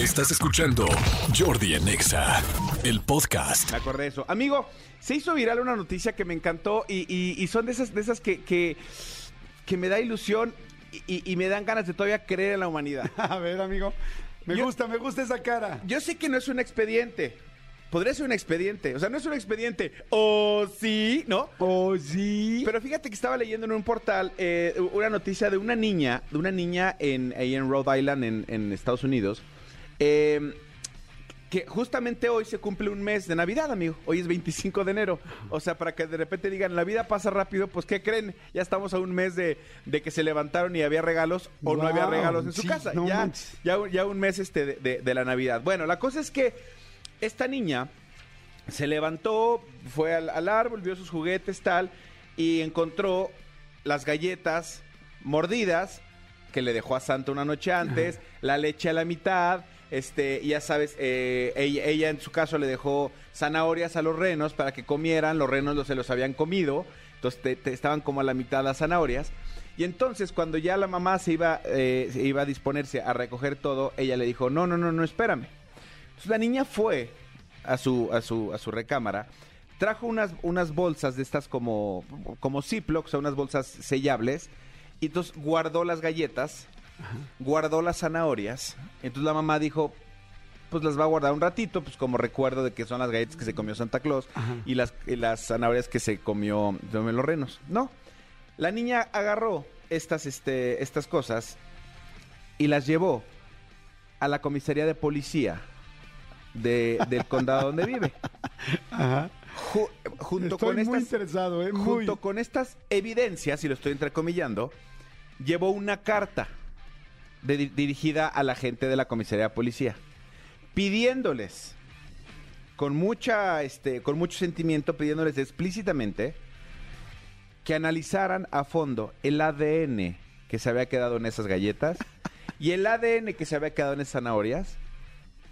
Estás escuchando Jordi en Exa, el podcast. Me acordé de eso. Amigo, se hizo viral una noticia que me encantó y, y- y son de esas, de esas que, que, que me da ilusión y, y me dan ganas de todavía creer en la humanidad. A ver, amigo. Me Yo- gusta, me gusta esa cara. Yo sé que no es un expediente. Podría ser un expediente. O sea, no es un expediente. O sí, ¿no? Oh, sí. Pero fíjate que estaba leyendo en un portal eh, una noticia de una niña, de una niña en, ahí en Rhode Island, en, en Estados Unidos, eh, que justamente hoy se cumple un mes de Navidad, amigo. Hoy es 25 de enero. O sea, para que de repente digan, la vida pasa rápido, pues ¿qué creen? Ya estamos a un mes de, de que se levantaron y había regalos o no había regalos en su sí, casa. no ya, ya, ya un mes este de, de- de la Navidad. Bueno, la cosa es que esta niña se levantó, fue al, al árbol, vio sus juguetes, tal, y encontró las galletas mordidas que le dejó a Santa una noche antes, la leche a la mitad, este, ya sabes, eh, ella, en su caso le dejó zanahorias a los renos para que comieran, los renos los, se los habían comido, entonces estaban como a la mitad las zanahorias. Y entonces cuando ya la mamá se iba, eh, se iba a disponerse a recoger todo, ella le dijo, no, no, no, no, espérame. Entonces la niña fue a su, a su, a su recámara, trajo unas, unas bolsas de estas como, como Ziploc, o sea, unas bolsas sellables, y entonces guardó las galletas, guardó las zanahorias, entonces la mamá dijo, pues las va a guardar un ratito, pues como recuerdo de que son las galletas que se comió Santa Claus y las, y las zanahorias que se comió de los renos. No, la niña agarró estas, este, estas cosas y las llevó a la comisaría de policía de- del condado donde vive. Ajá. Ju- junto Estoy con muy estas, interesado, ¿eh? Muy. con estas evidencias, y lo estoy entrecomillando, llevó una carta de- dirigida a la gente de la comisaría de policía, pidiéndoles, con mucha, este, con mucho sentimiento, pidiéndoles explícitamente que analizaran a fondo el ADN que se había quedado en esas galletas y el ADN que se había quedado en esas zanahorias,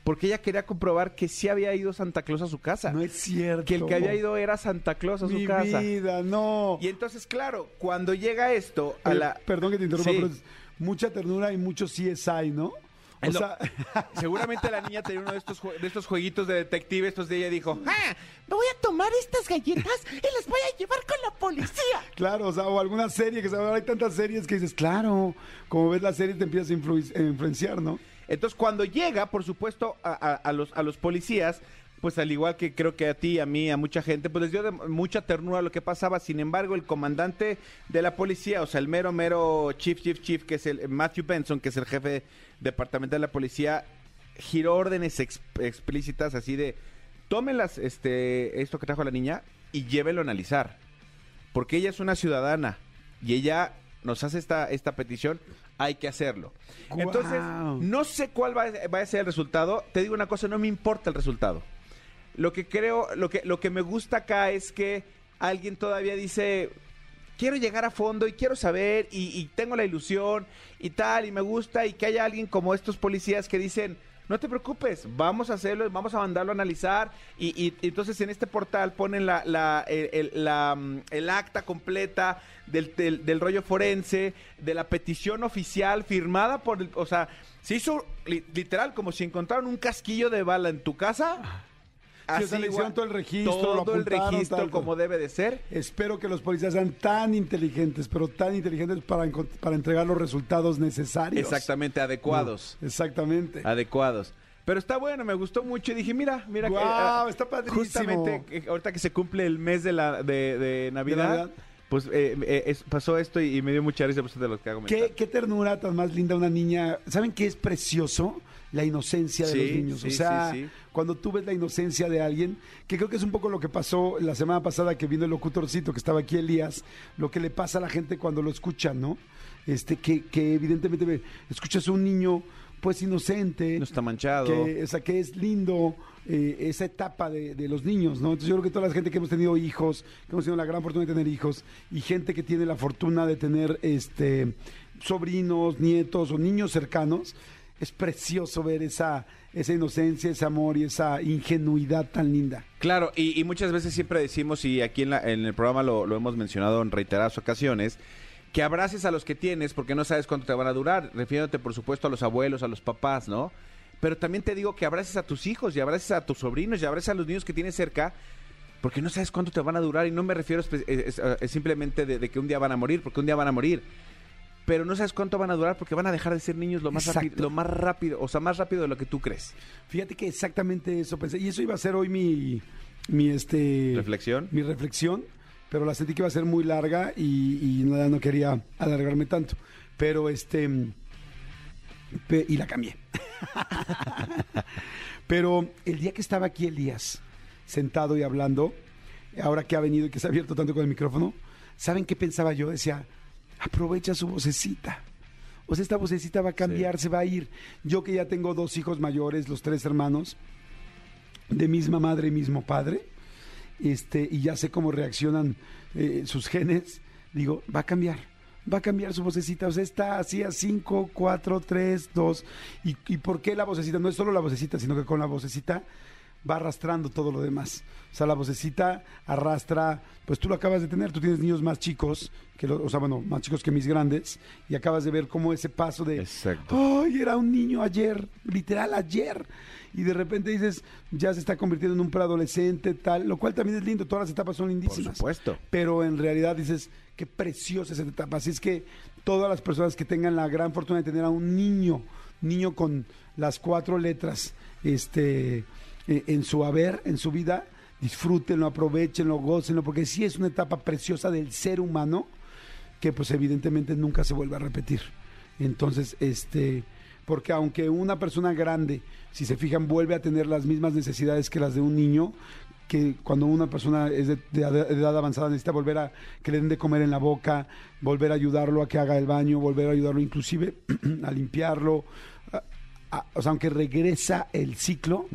porque ella quería comprobar que sí había ido Santa Claus a su casa. No es cierto. Que el que había ido era Santa Claus a su Mi casa. vida, no. Y entonces, claro, cuando llega esto a Oye, la... Perdón que te interrumpa, Sí. pero mucha ternura y mucho CSI, ¿no? O sea, Seguramente la niña tenía uno de estos, de estos jueguitos de detective, estos de ella dijo, ah, me voy a tomar estas galletas y las voy a llevar con la policía. claro, o sea, o alguna serie que se hay tantas series que dices, claro, como ves la serie te empiezas a influ- a influenciar, ¿no? Entonces, cuando llega, por supuesto, a, a- a los, a los policías, pues al igual que creo que a ti, a mí, a mucha gente, pues les dio de- mucha ternura lo que pasaba. Sin embargo, el comandante de la policía, o sea, el mero, mero chief, chief, chief, que es el Matthew Benson, que es el jefe departamental de la policía, giró órdenes ex- explícitas así de, tómenlas, este, esto que trajo la niña y llévenlo a analizar. Porque ella es una ciudadana y ella nos hace esta, esta petición, hay que hacerlo. Entonces, no sé cuál va a ser el resultado. Te digo una cosa, no me importa el resultado. Lo que creo, lo que, lo que me gusta acá es que alguien todavía dice, quiero llegar a fondo y quiero saber y, tengo la ilusión y tal y me gusta y que haya alguien como estos policías que dicen, no te preocupes, vamos a hacerlo, vamos a mandarlo a analizar y, y- y entonces en este portal ponen la, la- el, el- la, mm, el acta completa del, del- rollo forense, de la petición oficial firmada por, o sea, se hizo li- literal como si encontraron un casquillo de bala en tu casa. Sí, o sea, le igual, hicieron todo el registro, lo todo el registro tal, como debe de ser. Espero que los policías sean tan inteligentes, pero tan inteligentes para, para entregar los resultados necesarios. Exactamente, adecuados. No, exactamente. Adecuados. Pero está bueno, me gustó mucho y dije, mira, mira que Guau, ah, está padrísimo. Justamente eh, ahorita que se cumple el mes de la de, de Navidad, Navidad. Pues eh, eh, es- pasó esto y, y me dio mucha risa pues, de los que hago. ¿Qué, qué ternura tan más linda una niña. ¿Saben qué es precioso? La inocencia de Sí, los niños. sí, o sea, sí, sí. cuando tú ves la inocencia de alguien, que creo que es un poco lo que pasó la semana pasada que vino el locutorcito que estaba aquí, Elías, lo que le pasa a la gente cuando lo escuchan, ¿no? Este, que, que evidentemente escuchas a un niño, pues inocente. No está manchado. que, o sea, que es lindo eh, esa etapa de, de los niños, ¿no? Entonces yo creo que toda la gente que hemos tenido hijos, que hemos tenido la gran fortuna de tener hijos, y gente que tiene la fortuna de tener este sobrinos, nietos o niños cercanos, es precioso ver esa, esa inocencia, ese amor y esa ingenuidad tan linda. Claro, y, y muchas veces siempre decimos, y aquí en, la- en el programa lo, lo hemos mencionado en reiteradas ocasiones, que abraces a los que tienes porque no sabes cuánto te van a durar, refiriéndote por supuesto a los abuelos, a los papás, ¿no? pero también te digo que abraces a tus hijos y abraces a tus sobrinos y abraces a los niños que tienes cerca, porque no sabes cuánto te van a durar y no me refiero eh, es- eh, es simplemente de, de que un día van a morir, porque un día van a morir. Pero no sabes cuánto van a durar porque van a dejar de ser niños lo más, rápido, lo más rápido, o sea, más rápido de lo que tú crees. Fíjate que exactamente eso pensé. Y eso iba a ser hoy mi, mi este ¿Reflexión? Mi reflexión, pero la sentí que iba a ser muy larga y, no quería alargarme tanto. Pero este pe- y la cambié. pero el día que estaba aquí Elías, sentado y hablando, ahora que ha venido y que se ha abierto tanto con el micrófono, ¿saben qué pensaba yo? Decía, aprovecha su vocecita. O sea, esta vocecita va a cambiar, se va a ir. Yo que ya tengo dos hijos mayores, los tres hermanos, de misma madre y mismo padre, este, y ya sé cómo reaccionan eh, sus genes, digo, va a cambiar, va a cambiar su vocecita, o sea, está así a 5, 4, 3, 2, y, y por qué la vocecita, no es solo la vocecita, sino que con la vocecita va arrastrando todo lo demás. O sea, la vocecita arrastra, pues tú lo acabas de tener, tú tienes niños más chicos, que lo- o sea, bueno, más chicos que mis grandes, y acabas de ver cómo ese paso de, Exacto. ay, era un niño ayer, literal ayer, y de repente dices, ya se está convirtiendo en un preadolescente, tal, lo cual también es lindo, todas las etapas son Por lindísimas. supuesto. Pero en realidad dices, qué preciosa esa etapa. Así es que todas las personas que tengan la gran fortuna de tener a un niño, niño con las cuatro letras, este, eh, en su haber, en su vida, disfrútenlo, aprovechenlo, gócenlo, porque sí es una etapa preciosa del ser humano que pues evidentemente nunca se vuelve a repetir. Entonces, este, porque aunque una persona grande, si se fijan, vuelve a tener las mismas necesidades que las de un niño, que cuando una persona es de, de ed- edad avanzada necesita volver a que le den de comer en la boca, volver a ayudarlo a que haga el baño, volver a ayudarlo inclusive a limpiarlo, o sea, aunque regresa el ciclo,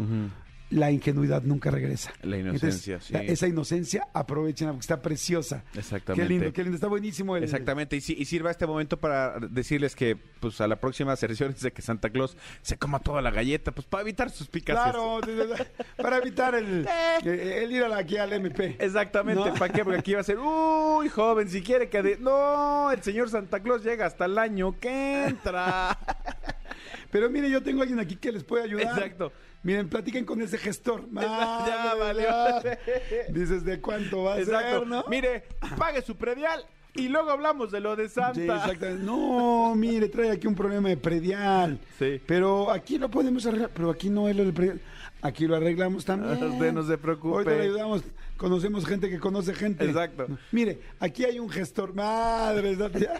la ingenuidad nunca regresa. La inocencia, Entonces, la- sí. esa inocencia, aprovechen porque está preciosa. Exactamente. Qué lindo, qué lindo, está buenísimo el Exactamente, y, si- y sirva este momento para decirles que pues a la próxima sesión de que Santa Claus se coma toda la galleta, pues para evitar sus picas. Claro, para evitar el, el ir a la, aquí al MP. Exactamente, No. ¿para qué? Porque aquí va a ser, uy, joven, si quiere que... de- No, el señor Santa Claus llega hasta el año que entra. Pero mire, yo tengo a alguien aquí que les puede ayudar. Exacto. Miren, platiquen con ese gestor. ya Madre, valió. ya. Dices, ¿de cuánto va a Exacto. ser, no? Mire, pague su predial y luego hablamos de lo de Santa. Sí, exactamente. No, mire, trae aquí un problema de predial. Sí. Pero aquí lo podemos arreglar. Pero aquí no es lo del predial. Aquí lo arreglamos también. Usted no se preocupe. Ahorita le ayudamos. Conocemos gente que conoce gente. Exacto. Mire, aquí hay un gestor. Madre, ya.